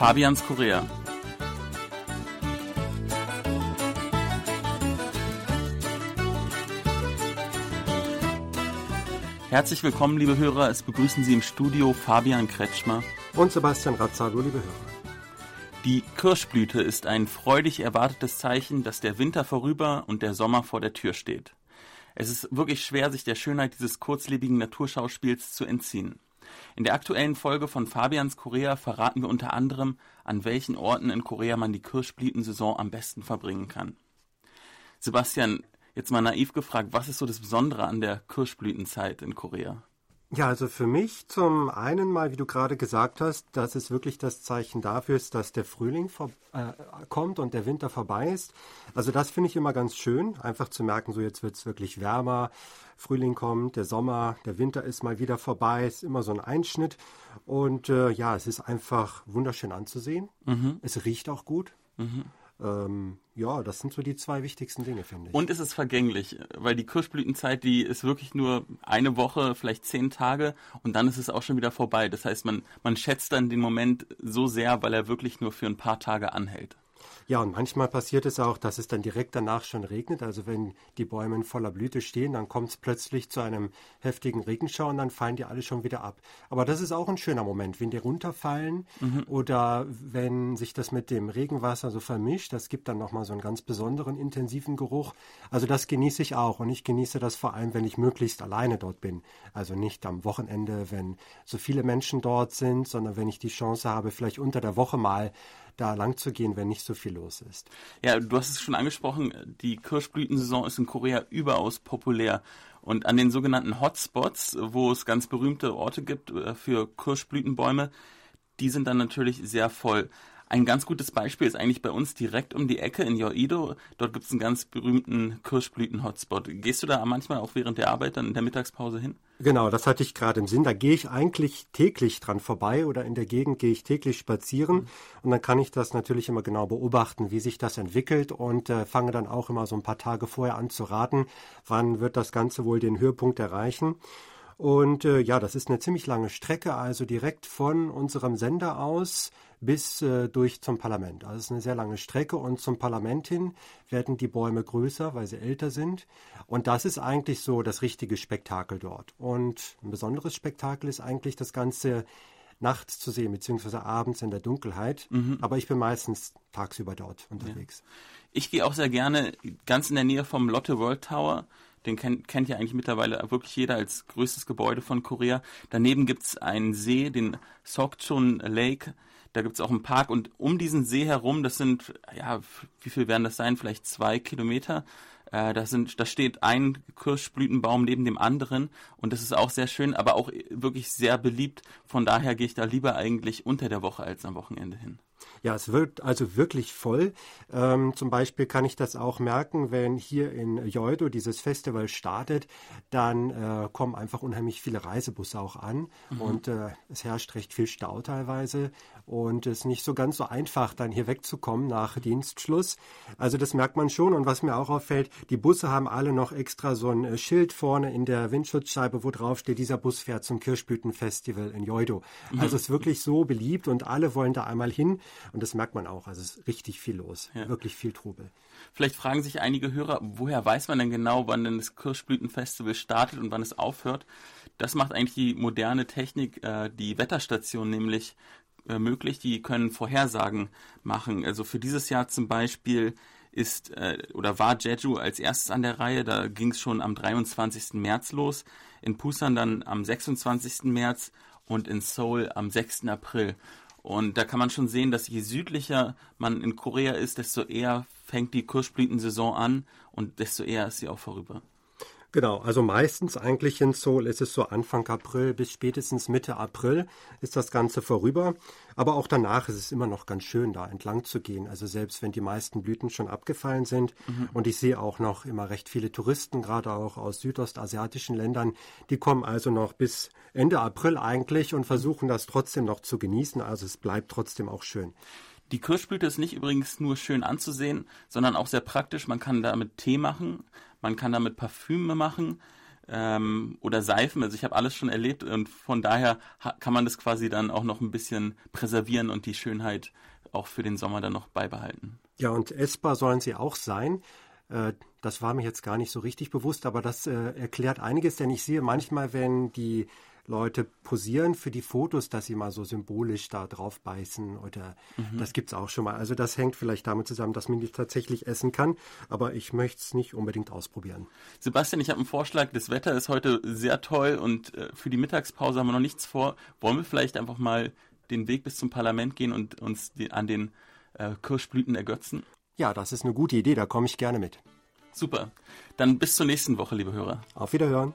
Fabians Korea. Herzlich willkommen, liebe Hörer. Es begrüßen Sie im Studio Fabian Kretschmer und Sebastian Razzago, liebe Hörer. Die Kirschblüte ist ein freudig erwartetes Zeichen, dass der Winter vorüber und der Sommer vor der Tür steht. Es ist wirklich schwer, sich der Schönheit dieses kurzlebigen Naturschauspiels zu entziehen. In der aktuellen Folge von Fabians Korea verraten wir unter anderem, an welchen Orten in Korea man die Kirschblütensaison am besten verbringen kann. Sebastian, Jetzt mal naiv gefragt, was ist so das Besondere an der Kirschblütenzeit in Korea? Ja, also für mich zum einen mal, wie du gerade gesagt hast, dass es wirklich das Zeichen dafür ist, dass der Frühling vor, äh, kommt und der Winter vorbei ist. Also das finde ich immer ganz schön, einfach zu merken, so jetzt wird es wirklich wärmer, Frühling kommt, der Sommer, der Winter ist mal wieder vorbei, ist immer so ein Einschnitt. Und äh, ja, es ist einfach wunderschön anzusehen. Mhm. Es riecht auch gut. Mhm. Ähm, ja, das sind so die zwei wichtigsten Dinge, finde ich. Und es ist vergänglich, weil die Kirschblütenzeit, die ist wirklich nur eine Woche, vielleicht zehn Tage und dann ist es auch schon wieder vorbei. Das heißt, man, man schätzt dann den Moment so sehr, weil er wirklich nur für ein paar Tage anhält. Ja, und manchmal passiert es auch, dass es dann direkt danach schon regnet. Also wenn die Bäume in voller Blüte stehen, dann kommt es plötzlich zu einem heftigen Regenschau und dann fallen die alle schon wieder ab. Aber das ist auch ein schöner Moment, wenn die runterfallen mhm. oder wenn sich das mit dem Regenwasser so vermischt. Das gibt dann nochmal so einen ganz besonderen, intensiven Geruch. Also das genieße ich auch und ich genieße das vor allem, wenn ich möglichst alleine dort bin. Also nicht am Wochenende, wenn so viele Menschen dort sind, sondern wenn ich die Chance habe, vielleicht unter der Woche mal da lang zu gehen, wenn nicht so viel los ist. Ja, du hast es schon angesprochen, die Kirschblütensaison ist in Korea überaus populär. Und an den sogenannten Hotspots, wo es ganz berühmte Orte gibt äh, für Kirschblütenbäume, die sind dann natürlich sehr voll. Ein ganz gutes Beispiel ist eigentlich bei uns direkt um die Ecke in Yoido. Dort gibt es einen ganz berühmten Kirschblüten-Hotspot. Gehst du da manchmal auch während der Arbeit dann in der Mittagspause hin? Genau, das hatte ich gerade im Sinn. Da gehe ich eigentlich täglich dran vorbei oder in der Gegend gehe ich täglich spazieren mhm. und dann kann ich das natürlich immer genau beobachten, wie sich das entwickelt und äh, fange dann auch immer so ein paar Tage vorher an zu raten, wann wird das Ganze wohl den Höhepunkt erreichen. Und äh, ja, das ist eine ziemlich lange Strecke, also direkt von unserem Sender aus bis äh, durch zum Parlament. Also es ist eine sehr lange Strecke und zum Parlament hin werden die Bäume größer, weil sie älter sind. Und das ist eigentlich so das richtige Spektakel dort. Und ein besonderes Spektakel ist eigentlich das Ganze nachts zu sehen, beziehungsweise abends in der Dunkelheit. Mhm. Aber ich bin meistens tagsüber dort unterwegs. Ja. Ich gehe auch sehr gerne ganz in der Nähe vom Lotte World Tower den kennt, kennt ja eigentlich mittlerweile wirklich jeder als größtes Gebäude von Korea. Daneben gibt es einen See, den Sokchon Lake. Da gibt es auch einen Park und um diesen See herum, das sind, ja, wie viel werden das sein? Vielleicht zwei Kilometer. Äh, da, sind, da steht ein Kirschblütenbaum neben dem anderen und das ist auch sehr schön, aber auch wirklich sehr beliebt. Von daher gehe ich da lieber eigentlich unter der Woche als am Wochenende hin. Ja, es wird also wirklich voll. Ähm, zum Beispiel kann ich das auch merken, wenn hier in Joido dieses Festival startet, dann äh, kommen einfach unheimlich viele Reisebusse auch an mhm. und äh, es herrscht recht viel Stau teilweise und es ist nicht so ganz so einfach, dann hier wegzukommen nach Dienstschluss. Also das merkt man schon und was mir auch auffällt, die Busse haben alle noch extra so ein äh, Schild vorne in der Windschutzscheibe, wo drauf steht, dieser Bus fährt zum Kirschblütenfestival in Joido. Also es ist wirklich so beliebt und alle wollen da einmal hin und das merkt man auch. Also es ist richtig viel los, ja. wirklich viel Trubel. Vielleicht fragen sich einige Hörer, woher weiß man denn genau, wann denn das Kirschblütenfestival startet und wann es aufhört? Das macht eigentlich die moderne Technik, äh, die Wetterstation nämlich äh, möglich. Die können Vorhersagen machen. Also für dieses Jahr zum Beispiel ist äh, oder war Jeju als erstes an der Reihe. Da ging es schon am 23. März los. In Busan dann am 26. März und in Seoul am 6. April. Und da kann man schon sehen, dass je südlicher man in Korea ist, desto eher fängt die Kirschblütensaison an und desto eher ist sie auch vorüber. Genau, also meistens eigentlich in Seoul ist es so Anfang April bis spätestens Mitte April ist das Ganze vorüber. Aber auch danach ist es immer noch ganz schön, da entlang zu gehen. Also selbst wenn die meisten Blüten schon abgefallen sind. Mhm. Und ich sehe auch noch immer recht viele Touristen, gerade auch aus südostasiatischen Ländern. Die kommen also noch bis Ende April eigentlich und versuchen das trotzdem noch zu genießen. Also es bleibt trotzdem auch schön. Die Kirschblüte ist nicht übrigens nur schön anzusehen, sondern auch sehr praktisch. Man kann damit Tee machen. Man kann damit Parfüme machen. ähm, oder Seifen. Also ich habe alles schon erlebt und von daher kann man das quasi dann auch noch ein bisschen präservieren und die Schönheit auch für den Sommer dann noch beibehalten. Ja, und essbar sollen sie auch sein. Äh, das war mir jetzt gar nicht so richtig bewusst, aber das äh, erklärt einiges, denn ich sehe manchmal, wenn die Leute posieren für die Fotos, dass sie mal so symbolisch da drauf beißen oder mhm. das es auch schon mal. Also das hängt vielleicht damit zusammen, dass man die tatsächlich essen kann, aber ich möchte es nicht unbedingt ausprobieren. Sebastian, ich habe einen Vorschlag. Das Wetter ist heute sehr toll und äh, für die Mittagspause haben wir noch nichts vor. Wollen wir vielleicht einfach mal den Weg bis zum Parlament gehen und uns an den äh, Kirschblüten ergötzen? Ja, das ist eine gute Idee, da komme ich gerne mit. Super. Dann bis zur nächsten Woche, liebe Hörer. Auf Wiederhören.